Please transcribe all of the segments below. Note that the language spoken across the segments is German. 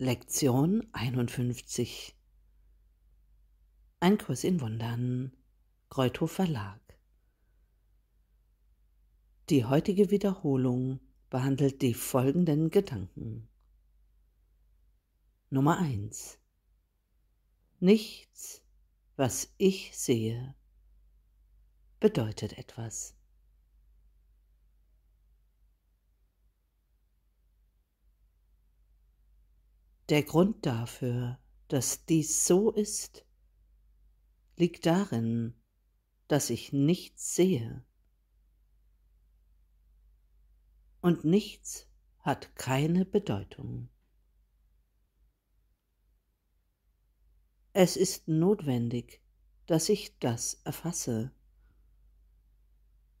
Lektion 51 Ein Kurs in Wundern Kreuthof Verlag Die heutige Wiederholung behandelt die folgenden Gedanken. Nummer 1 Nichts, was ich sehe, bedeutet etwas. Der Grund dafür, dass dies so ist, liegt darin, dass ich nichts sehe. Und nichts hat keine Bedeutung. Es ist notwendig, dass ich das erfasse,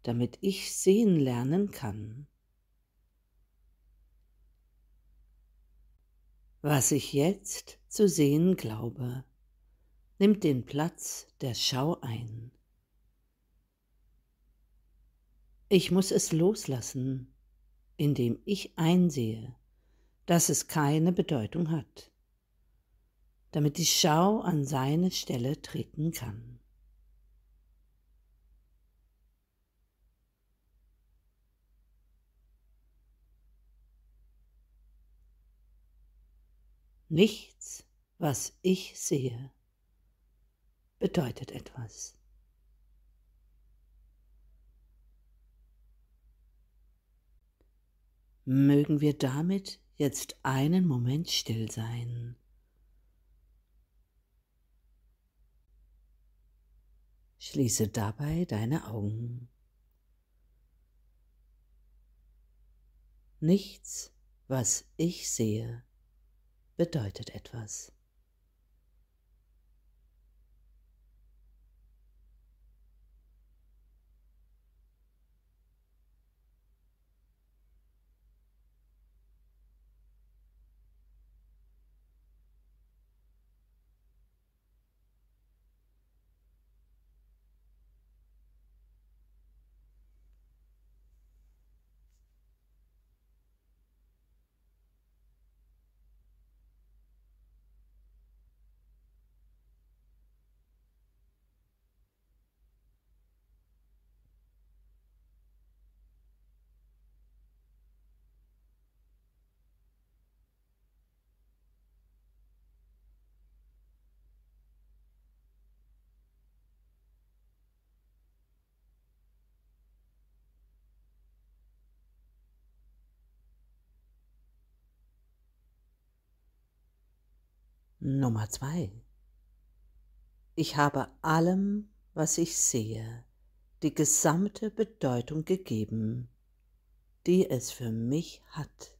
damit ich sehen lernen kann. Was ich jetzt zu sehen glaube, nimmt den Platz der Schau ein. Ich muss es loslassen, indem ich einsehe, dass es keine Bedeutung hat, damit die Schau an seine Stelle treten kann. Nichts, was ich sehe, bedeutet etwas. Mögen wir damit jetzt einen Moment still sein. Schließe dabei deine Augen. Nichts, was ich sehe, bedeutet etwas. Nummer zwei. Ich habe allem, was ich sehe, die gesamte Bedeutung gegeben, die es für mich hat.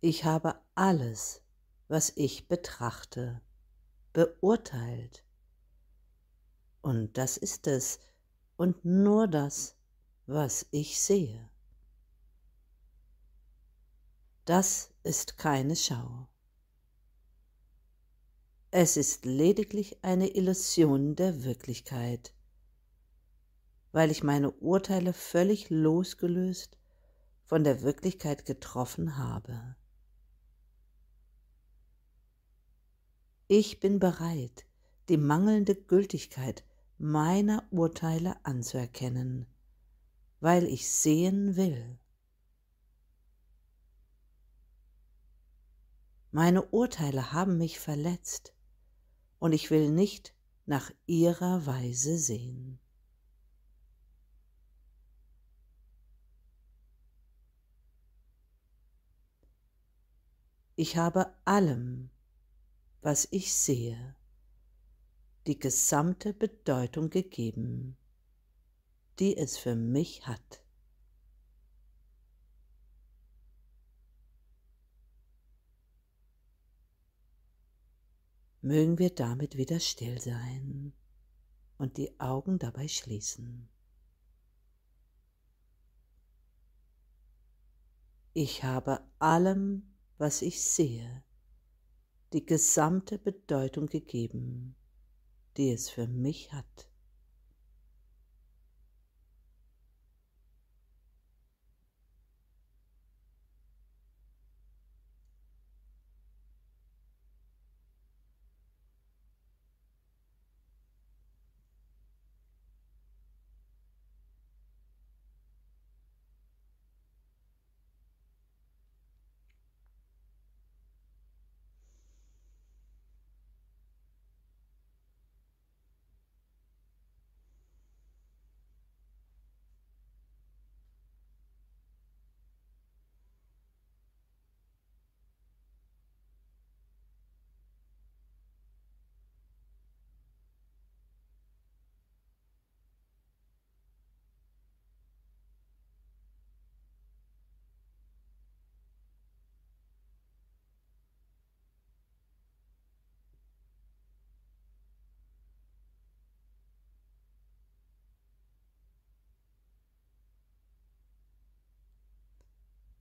Ich habe alles, was ich betrachte, beurteilt. Und das ist es und nur das, was ich sehe. Das ist keine Schau. Es ist lediglich eine Illusion der Wirklichkeit, weil ich meine Urteile völlig losgelöst von der Wirklichkeit getroffen habe. Ich bin bereit, die mangelnde Gültigkeit meiner Urteile anzuerkennen, weil ich sehen will. Meine Urteile haben mich verletzt und ich will nicht nach ihrer Weise sehen. Ich habe allem, was ich sehe, die gesamte Bedeutung gegeben, die es für mich hat. Mögen wir damit wieder still sein und die Augen dabei schließen. Ich habe allem, was ich sehe, die gesamte Bedeutung gegeben, die es für mich hat.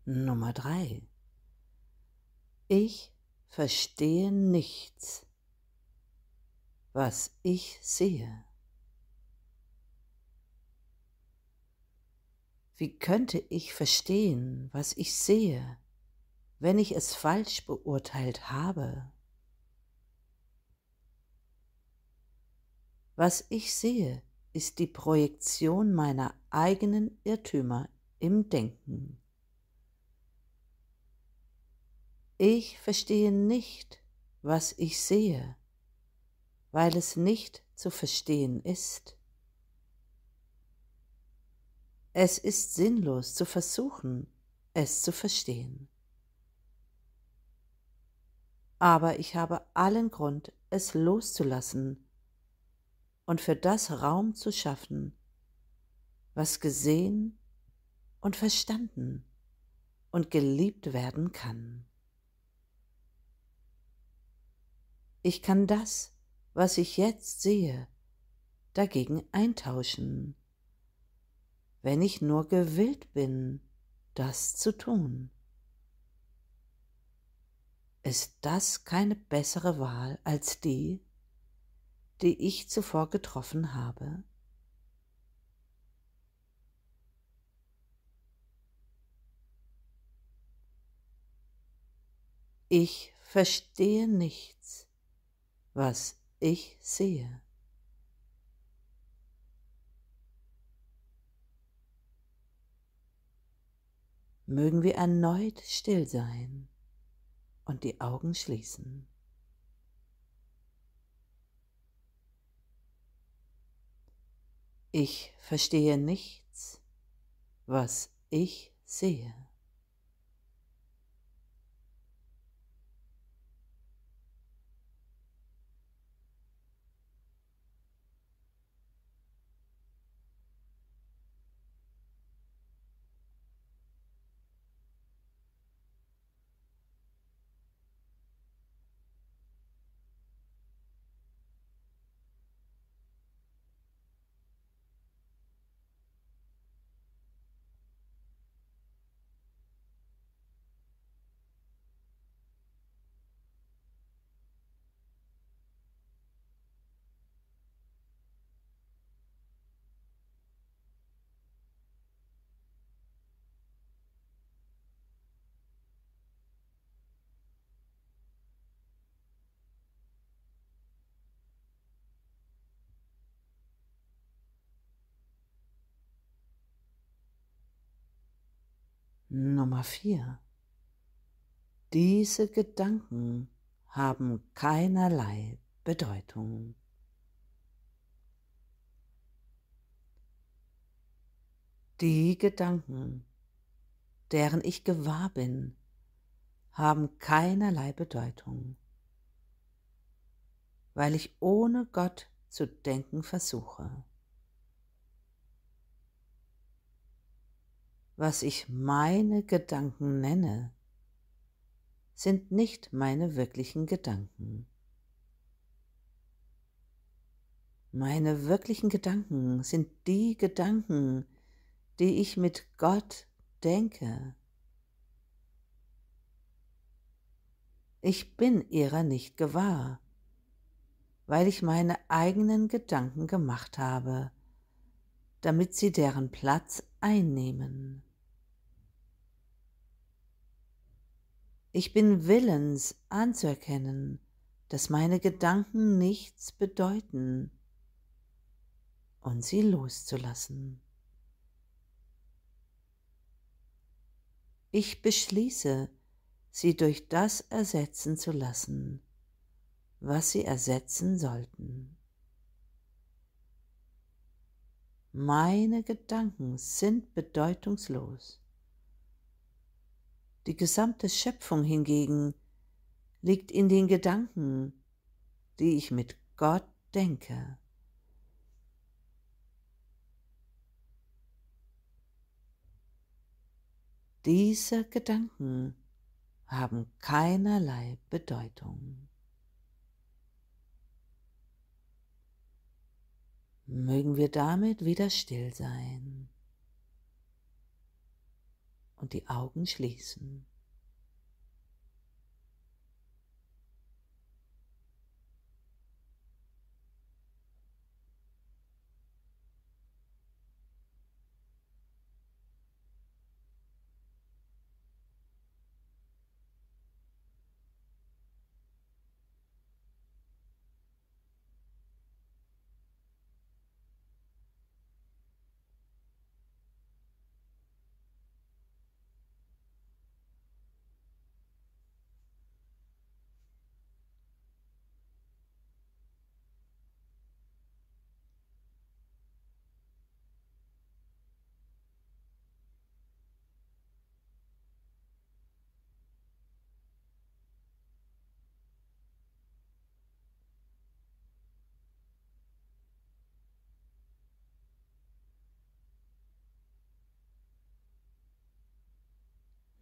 Nummer drei. Ich verstehe nichts, was ich sehe. Wie könnte ich verstehen, was ich sehe, wenn ich es falsch beurteilt habe? Was ich sehe, ist die Projektion meiner eigenen Irrtümer im Denken. Ich verstehe nicht, was ich sehe, weil es nicht zu verstehen ist. Es ist sinnlos zu versuchen, es zu verstehen. Aber ich habe allen Grund, es loszulassen und für das Raum zu schaffen, was gesehen und verstanden und geliebt werden kann. Ich kann das, was ich jetzt sehe, dagegen eintauschen, wenn ich nur gewillt bin, das zu tun. Ist das keine bessere Wahl als die, die ich zuvor getroffen habe? Ich verstehe nichts, was ich sehe. Mögen wir erneut still sein und die Augen schließen. Ich verstehe nichts, was ich sehe. Nummer vier. Diese Gedanken haben keinerlei Bedeutung. Die Gedanken, deren ich gewahr bin, haben keinerlei Bedeutung, weil ich ohne Gott zu denken versuche. Was ich meine Gedanken nenne, sind nicht meine wirklichen Gedanken. Meine wirklichen Gedanken sind die Gedanken, die ich mit Gott denke. Ich bin ihrer nicht gewahr, weil ich meine eigenen Gedanken gemacht habe, damit sie deren Platz einnehmen. Ich bin willens anzuerkennen, dass meine Gedanken nichts bedeuten und sie loszulassen. Ich beschließe, sie durch das ersetzen zu lassen, was sie ersetzen sollten. Meine Gedanken sind bedeutungslos. Die gesamte Schöpfung hingegen liegt in den Gedanken, die ich mit Gott denke. Diese Gedanken haben keinerlei Bedeutung. Mögen wir damit wieder still sein und die Augen schließen.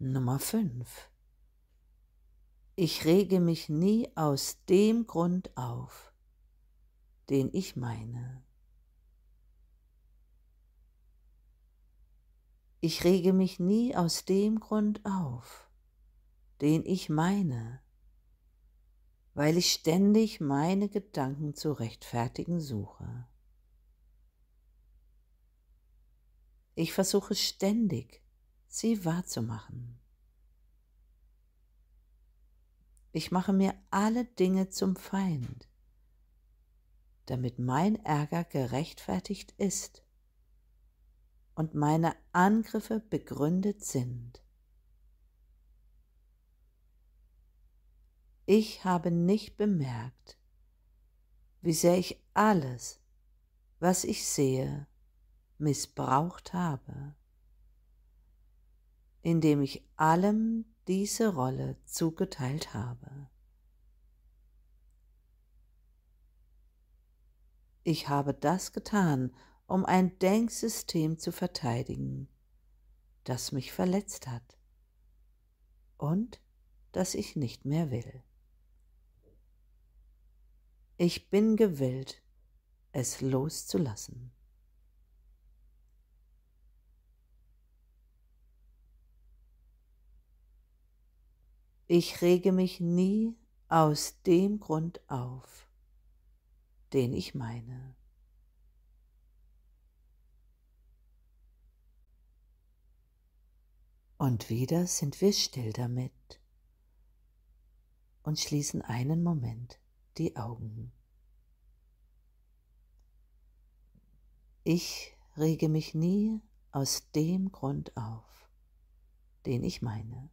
Nummer 5. Ich rege mich nie aus dem Grund auf, den ich meine. Ich rege mich nie aus dem Grund auf, den ich meine, weil ich ständig meine Gedanken zu rechtfertigen suche. Ich versuche ständig, sie wahrzumachen. Ich mache mir alle Dinge zum Feind, damit mein Ärger gerechtfertigt ist und meine Angriffe begründet sind. Ich habe nicht bemerkt, wie sehr ich alles, was ich sehe, missbraucht habe indem ich allem diese Rolle zugeteilt habe. Ich habe das getan, um ein Denksystem zu verteidigen, das mich verletzt hat und das ich nicht mehr will. Ich bin gewillt, es loszulassen. Ich rege mich nie aus dem Grund auf, den ich meine. Und wieder sind wir still damit und schließen einen Moment die Augen. Ich rege mich nie aus dem Grund auf, den ich meine.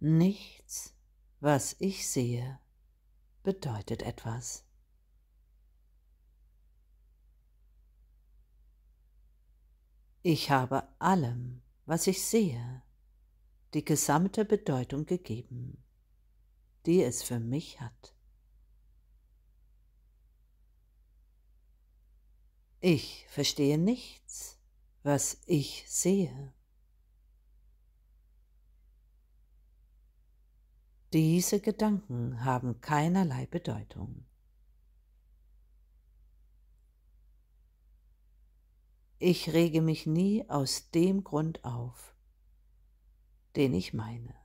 Nichts, was ich sehe, bedeutet etwas. Ich habe allem, was ich sehe, die gesamte Bedeutung gegeben, die es für mich hat. Ich verstehe nichts, was ich sehe. Diese Gedanken haben keinerlei Bedeutung. Ich rege mich nie aus dem Grund auf, den ich meine.